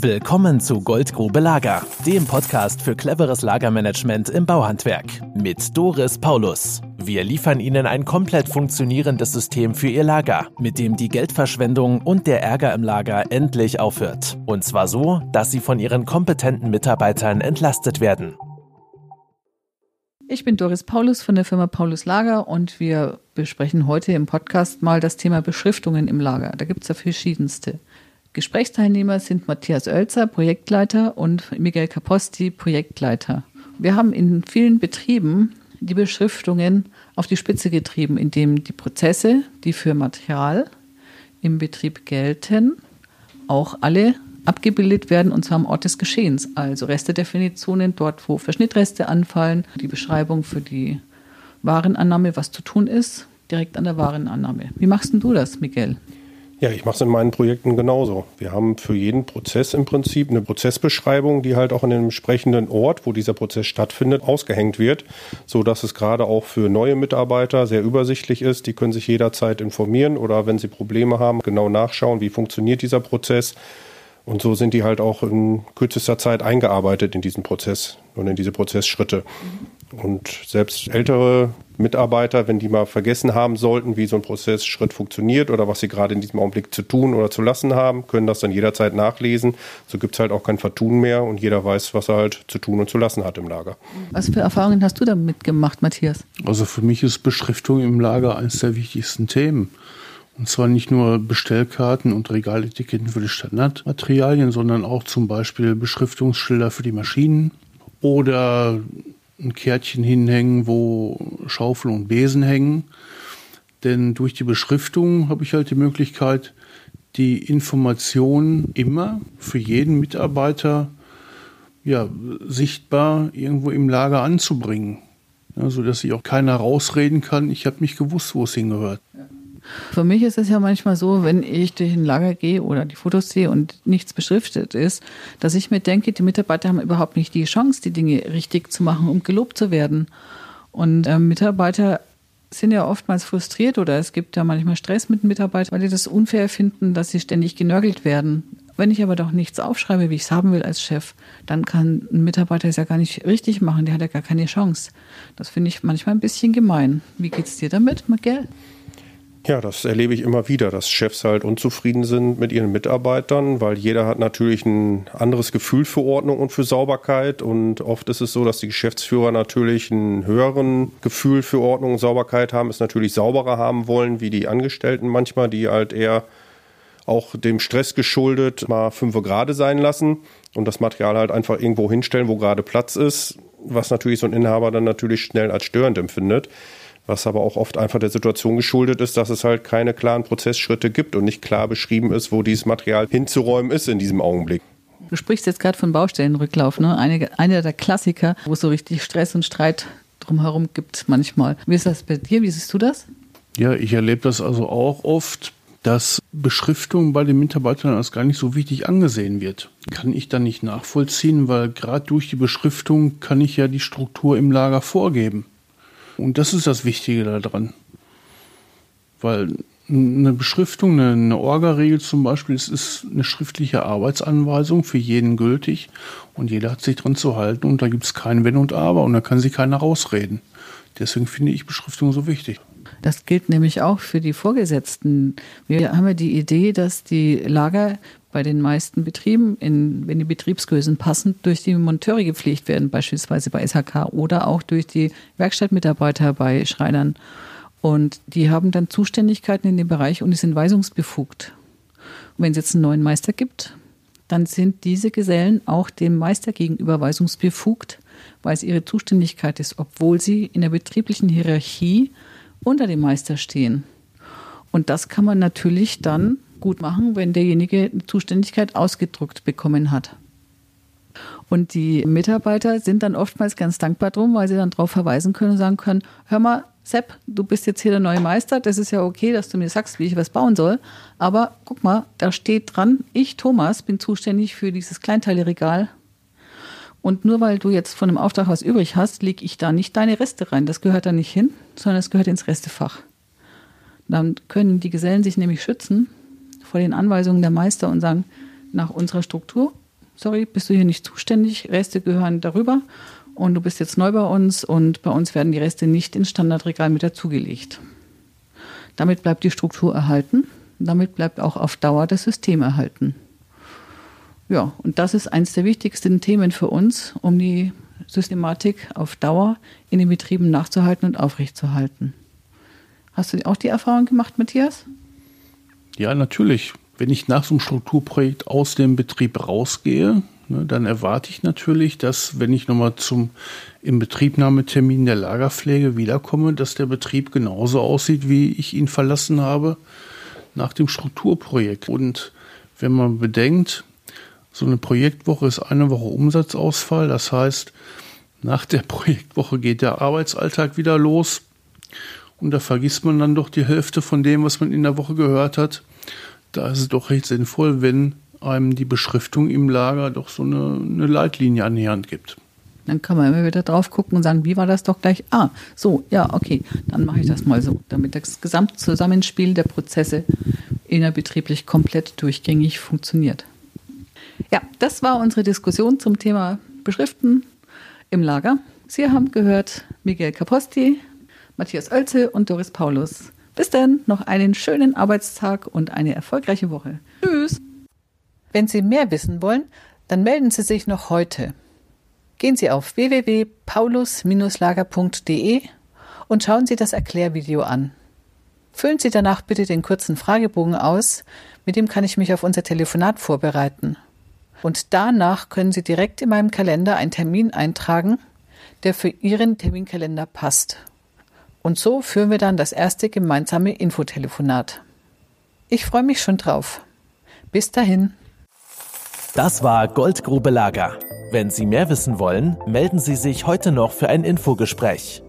Willkommen zu Goldgrube Lager, dem Podcast für cleveres Lagermanagement im Bauhandwerk mit Doris Paulus. Wir liefern Ihnen ein komplett funktionierendes System für Ihr Lager, mit dem die Geldverschwendung und der Ärger im Lager endlich aufhört. Und zwar so, dass Sie von Ihren kompetenten Mitarbeitern entlastet werden. Ich bin Doris Paulus von der Firma Paulus Lager und wir besprechen heute im Podcast mal das Thema Beschriftungen im Lager. Da gibt es ja verschiedenste. Gesprächsteilnehmer sind Matthias Oelzer, Projektleiter, und Miguel Caposti, Projektleiter. Wir haben in vielen Betrieben die Beschriftungen auf die Spitze getrieben, indem die Prozesse, die für Material im Betrieb gelten, auch alle abgebildet werden und zwar am Ort des Geschehens. Also Restedefinitionen dort, wo Verschnittreste anfallen, die Beschreibung für die Warenannahme, was zu tun ist, direkt an der Warenannahme. Wie machst du das, Miguel? Ja, ich mache es in meinen Projekten genauso. Wir haben für jeden Prozess im Prinzip eine Prozessbeschreibung, die halt auch an dem entsprechenden Ort, wo dieser Prozess stattfindet, ausgehängt wird, so dass es gerade auch für neue Mitarbeiter sehr übersichtlich ist. Die können sich jederzeit informieren oder wenn sie Probleme haben, genau nachschauen, wie funktioniert dieser Prozess. Und so sind die halt auch in kürzester Zeit eingearbeitet in diesen Prozess und in diese Prozessschritte. Und selbst ältere Mitarbeiter, wenn die mal vergessen haben sollten, wie so ein Prozessschritt funktioniert oder was sie gerade in diesem Augenblick zu tun oder zu lassen haben, können das dann jederzeit nachlesen. So gibt es halt auch kein Vertun mehr und jeder weiß, was er halt zu tun und zu lassen hat im Lager. Was für Erfahrungen hast du damit gemacht, Matthias? Also für mich ist Beschriftung im Lager eines der wichtigsten Themen. Und zwar nicht nur Bestellkarten und Regaletiketten für die Standardmaterialien, sondern auch zum Beispiel Beschriftungsschilder für die Maschinen oder ein Kärtchen hinhängen, wo Schaufel und Besen hängen. Denn durch die Beschriftung habe ich halt die Möglichkeit, die Information immer für jeden Mitarbeiter ja, sichtbar irgendwo im Lager anzubringen. Ja, sodass sich auch keiner rausreden kann, ich habe nicht gewusst, wo es hingehört. Ja. Für mich ist es ja manchmal so, wenn ich durch ein Lager gehe oder die Fotos sehe und nichts beschriftet ist, dass ich mir denke, die Mitarbeiter haben überhaupt nicht die Chance, die Dinge richtig zu machen, um gelobt zu werden. Und äh, Mitarbeiter sind ja oftmals frustriert oder es gibt ja manchmal Stress mit Mitarbeitern, weil die das unfair finden, dass sie ständig genörgelt werden. Wenn ich aber doch nichts aufschreibe, wie ich es haben will als Chef, dann kann ein Mitarbeiter es ja gar nicht richtig machen, der hat ja gar keine Chance. Das finde ich manchmal ein bisschen gemein. Wie geht es dir damit, Miguel? Ja, das erlebe ich immer wieder, dass Chefs halt unzufrieden sind mit ihren Mitarbeitern, weil jeder hat natürlich ein anderes Gefühl für Ordnung und für Sauberkeit. Und oft ist es so, dass die Geschäftsführer natürlich ein höheren Gefühl für Ordnung und Sauberkeit haben, es natürlich sauberer haben wollen, wie die Angestellten manchmal, die halt eher auch dem Stress geschuldet mal fünf gerade sein lassen und das Material halt einfach irgendwo hinstellen, wo gerade Platz ist, was natürlich so ein Inhaber dann natürlich schnell als störend empfindet was aber auch oft einfach der Situation geschuldet ist, dass es halt keine klaren Prozessschritte gibt und nicht klar beschrieben ist, wo dieses Material hinzuräumen ist in diesem Augenblick. Du sprichst jetzt gerade von Baustellenrücklauf, ne? Eine, einer der Klassiker, wo es so richtig Stress und Streit drumherum gibt manchmal. Wie ist das bei dir? Wie siehst du das? Ja, ich erlebe das also auch oft, dass Beschriftung bei den Mitarbeitern als gar nicht so wichtig angesehen wird. Kann ich dann nicht nachvollziehen, weil gerade durch die Beschriftung kann ich ja die Struktur im Lager vorgeben. Und das ist das Wichtige daran. Weil eine Beschriftung, eine, Orga-Regel zum Beispiel, ist eine schriftliche Arbeitsanweisung für jeden gültig und jeder hat sich dran zu halten und da gibt es kein Wenn und Aber und da kann sich keiner rausreden. Deswegen finde ich Beschriftung so wichtig. Das gilt nämlich auch für die Vorgesetzten. Wir haben ja die Idee, dass die Lager bei den meisten Betrieben, in, wenn die Betriebsgrößen passend durch die Monteure gepflegt werden, beispielsweise bei SHK oder auch durch die Werkstattmitarbeiter bei Schreinern. Und die haben dann Zuständigkeiten in dem Bereich und die sind weisungsbefugt. Und wenn es jetzt einen neuen Meister gibt, dann sind diese Gesellen auch dem Meister gegenüber weisungsbefugt, weil es ihre Zuständigkeit ist, obwohl sie in der betrieblichen Hierarchie unter dem Meister stehen. Und das kann man natürlich dann gut machen, wenn derjenige Zuständigkeit ausgedruckt bekommen hat. Und die Mitarbeiter sind dann oftmals ganz dankbar drum, weil sie dann darauf verweisen können und sagen können, hör mal, Sepp, du bist jetzt hier der neue Meister, das ist ja okay, dass du mir sagst, wie ich was bauen soll, aber guck mal, da steht dran, ich, Thomas, bin zuständig für dieses Kleinteileregal und nur weil du jetzt von dem Auftrag was übrig hast, lege ich da nicht deine Reste rein. Das gehört da nicht hin, sondern es gehört ins Restefach. Dann können die Gesellen sich nämlich schützen vor den Anweisungen der Meister und sagen, nach unserer Struktur sorry, bist du hier nicht zuständig, Reste gehören darüber und du bist jetzt neu bei uns und bei uns werden die Reste nicht ins Standardregal mit dazugelegt. Damit bleibt die Struktur erhalten, damit bleibt auch auf Dauer das System erhalten. Ja, und das ist eines der wichtigsten Themen für uns, um die Systematik auf Dauer in den Betrieben nachzuhalten und aufrechtzuerhalten. Hast du auch die Erfahrung gemacht, Matthias? Ja, natürlich. Wenn ich nach so einem Strukturprojekt aus dem Betrieb rausgehe, ne, dann erwarte ich natürlich, dass wenn ich nochmal zum Inbetriebnahmetermin der Lagerpflege wiederkomme, dass der Betrieb genauso aussieht, wie ich ihn verlassen habe nach dem Strukturprojekt. Und wenn man bedenkt, so eine Projektwoche ist eine Woche Umsatzausfall, das heißt, nach der Projektwoche geht der Arbeitsalltag wieder los und da vergisst man dann doch die Hälfte von dem, was man in der Woche gehört hat. Da ist es doch recht sinnvoll, wenn einem die Beschriftung im Lager doch so eine, eine Leitlinie an die Hand gibt. Dann kann man immer wieder drauf gucken und sagen, wie war das doch gleich? Ah, so, ja, okay, dann mache ich das mal so, damit das Gesamtzusammenspiel der Prozesse innerbetrieblich komplett durchgängig funktioniert. Ja, das war unsere Diskussion zum Thema Beschriften im Lager. Sie haben gehört Miguel Caposti, Matthias Oelze und Doris Paulus. Bis dann, noch einen schönen Arbeitstag und eine erfolgreiche Woche. Tschüss! Wenn Sie mehr wissen wollen, dann melden Sie sich noch heute. Gehen Sie auf www.paulus-lager.de und schauen Sie das Erklärvideo an. Füllen Sie danach bitte den kurzen Fragebogen aus, mit dem kann ich mich auf unser Telefonat vorbereiten. Und danach können Sie direkt in meinem Kalender einen Termin eintragen, der für Ihren Terminkalender passt. Und so führen wir dann das erste gemeinsame Infotelefonat. Ich freue mich schon drauf. Bis dahin. Das war Goldgrube Lager. Wenn Sie mehr wissen wollen, melden Sie sich heute noch für ein Infogespräch.